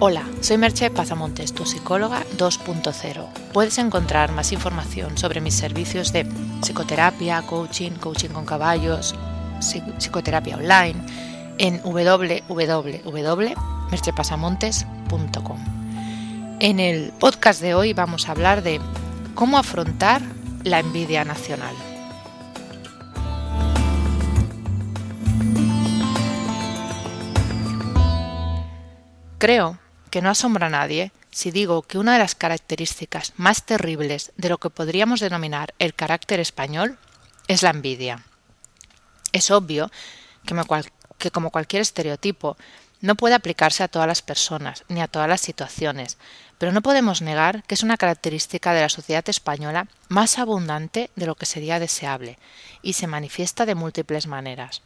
Hola, soy Merche Pazamontes, tu psicóloga 2.0. Puedes encontrar más información sobre mis servicios de psicoterapia, coaching, coaching con caballos, psicoterapia online en www.merchepasamontes.com. En el podcast de hoy vamos a hablar de cómo afrontar la envidia nacional. Creo que no asombra a nadie si digo que una de las características más terribles de lo que podríamos denominar el carácter español es la envidia. Es obvio que, como cualquier estereotipo, no puede aplicarse a todas las personas ni a todas las situaciones, pero no podemos negar que es una característica de la sociedad española más abundante de lo que sería deseable y se manifiesta de múltiples maneras.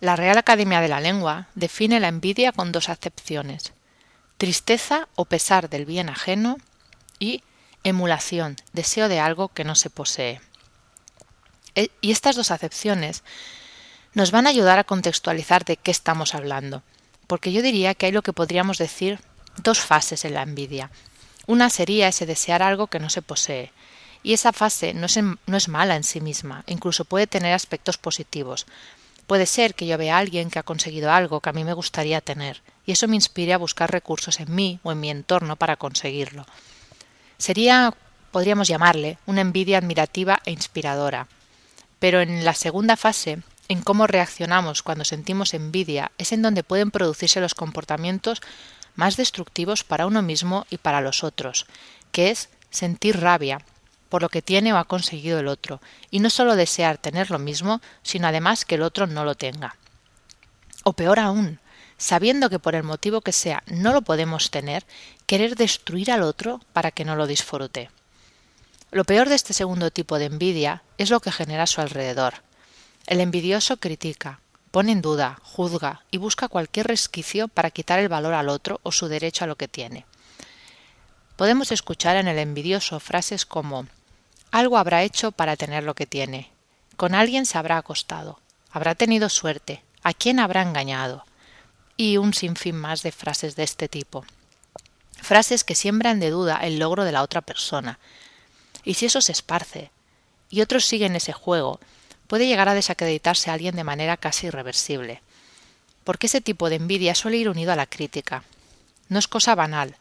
La Real Academia de la Lengua define la envidia con dos acepciones, tristeza o pesar del bien ajeno y emulación, deseo de algo que no se posee. E, y estas dos acepciones nos van a ayudar a contextualizar de qué estamos hablando, porque yo diría que hay lo que podríamos decir dos fases en la envidia. Una sería ese desear algo que no se posee, y esa fase no es, no es mala en sí misma, incluso puede tener aspectos positivos, Puede ser que yo vea a alguien que ha conseguido algo que a mí me gustaría tener, y eso me inspire a buscar recursos en mí o en mi entorno para conseguirlo. Sería, podríamos llamarle, una envidia admirativa e inspiradora. Pero en la segunda fase, en cómo reaccionamos cuando sentimos envidia, es en donde pueden producirse los comportamientos más destructivos para uno mismo y para los otros, que es sentir rabia, por lo que tiene o ha conseguido el otro, y no solo desear tener lo mismo, sino además que el otro no lo tenga. O peor aún, sabiendo que por el motivo que sea no lo podemos tener, querer destruir al otro para que no lo disfrute. Lo peor de este segundo tipo de envidia es lo que genera a su alrededor. El envidioso critica, pone en duda, juzga y busca cualquier resquicio para quitar el valor al otro o su derecho a lo que tiene. Podemos escuchar en el envidioso frases como algo habrá hecho para tener lo que tiene. Con alguien se habrá acostado. Habrá tenido suerte. ¿A quién habrá engañado? Y un sinfín más de frases de este tipo. Frases que siembran de duda el logro de la otra persona. Y si eso se esparce, y otros siguen ese juego, puede llegar a desacreditarse a alguien de manera casi irreversible. Porque ese tipo de envidia suele ir unido a la crítica. No es cosa banal,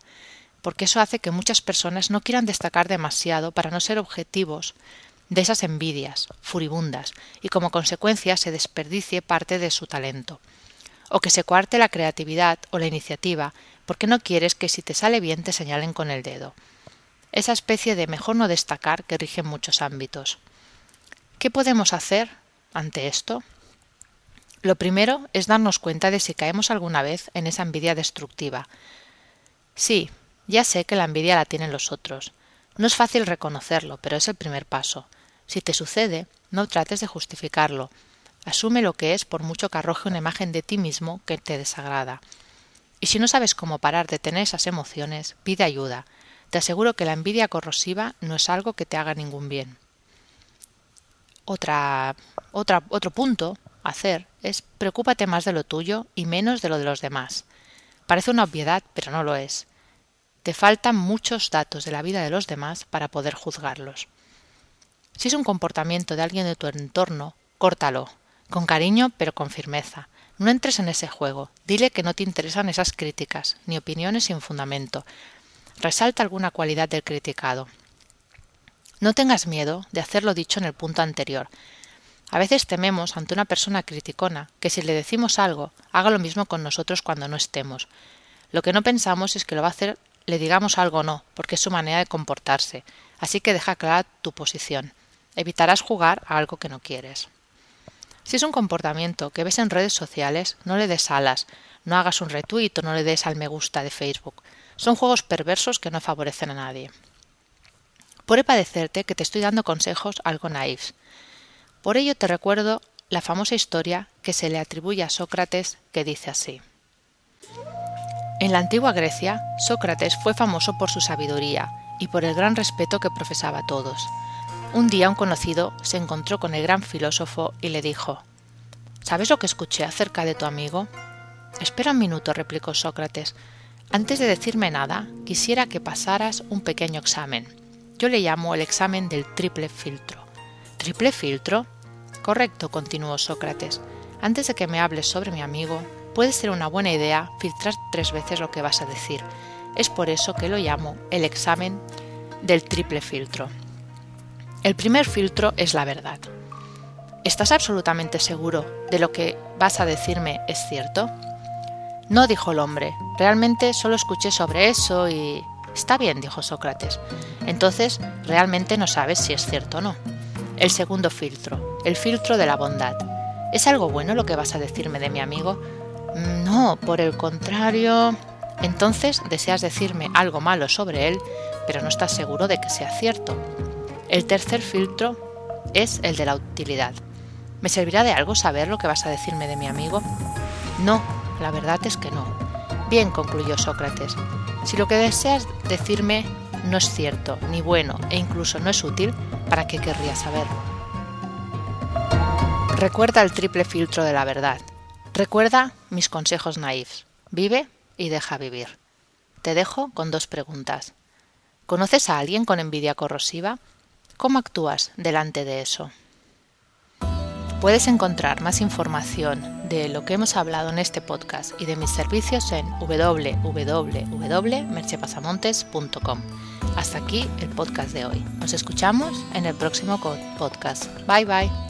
porque eso hace que muchas personas no quieran destacar demasiado para no ser objetivos de esas envidias furibundas y como consecuencia se desperdicie parte de su talento, o que se cuarte la creatividad o la iniciativa porque no quieres que si te sale bien te señalen con el dedo. Esa especie de mejor no destacar que rige en muchos ámbitos. ¿Qué podemos hacer ante esto? Lo primero es darnos cuenta de si caemos alguna vez en esa envidia destructiva. Sí, ya sé que la envidia la tienen los otros. No es fácil reconocerlo, pero es el primer paso. Si te sucede, no trates de justificarlo. Asume lo que es por mucho que arroje una imagen de ti mismo que te desagrada. Y si no sabes cómo parar de tener esas emociones, pide ayuda. Te aseguro que la envidia corrosiva no es algo que te haga ningún bien. Otra, otra, otro punto a hacer es preocúpate más de lo tuyo y menos de lo de los demás. Parece una obviedad, pero no lo es. Te faltan muchos datos de la vida de los demás para poder juzgarlos. Si es un comportamiento de alguien de tu entorno, córtalo, con cariño pero con firmeza. No entres en ese juego, dile que no te interesan esas críticas, ni opiniones sin fundamento. Resalta alguna cualidad del criticado. No tengas miedo de hacer lo dicho en el punto anterior. A veces tememos ante una persona criticona que si le decimos algo, haga lo mismo con nosotros cuando no estemos. Lo que no pensamos es que lo va a hacer le digamos algo o no, porque es su manera de comportarse, así que deja clara tu posición. Evitarás jugar a algo que no quieres. Si es un comportamiento que ves en redes sociales, no le des alas, no hagas un retweet o no le des al me gusta de Facebook. Son juegos perversos que no favorecen a nadie. Puede parecerte que te estoy dando consejos algo naifs. Por ello te recuerdo la famosa historia que se le atribuye a Sócrates que dice así. En la antigua Grecia, Sócrates fue famoso por su sabiduría y por el gran respeto que profesaba a todos. Un día un conocido se encontró con el gran filósofo y le dijo ¿Sabes lo que escuché acerca de tu amigo? Espera un minuto, replicó Sócrates. Antes de decirme nada, quisiera que pasaras un pequeño examen. Yo le llamo el examen del triple filtro. ¿Triple filtro? Correcto, continuó Sócrates. Antes de que me hables sobre mi amigo, puede ser una buena idea filtrar tres veces lo que vas a decir. Es por eso que lo llamo el examen del triple filtro. El primer filtro es la verdad. ¿Estás absolutamente seguro de lo que vas a decirme es cierto? No, dijo el hombre. Realmente solo escuché sobre eso y... Está bien, dijo Sócrates. Entonces, realmente no sabes si es cierto o no. El segundo filtro, el filtro de la bondad. ¿Es algo bueno lo que vas a decirme de mi amigo? No, por el contrario. Entonces deseas decirme algo malo sobre él, pero no estás seguro de que sea cierto. El tercer filtro es el de la utilidad. ¿Me servirá de algo saber lo que vas a decirme de mi amigo? No, la verdad es que no. Bien, concluyó Sócrates, si lo que deseas decirme no es cierto, ni bueno, e incluso no es útil, ¿para qué querría saberlo? Recuerda el triple filtro de la verdad. Recuerda mis consejos naifs. Vive y deja vivir. Te dejo con dos preguntas. ¿Conoces a alguien con envidia corrosiva? ¿Cómo actúas delante de eso? Puedes encontrar más información de lo que hemos hablado en este podcast y de mis servicios en www.merchepasamontes.com. Hasta aquí el podcast de hoy. Nos escuchamos en el próximo podcast. Bye bye.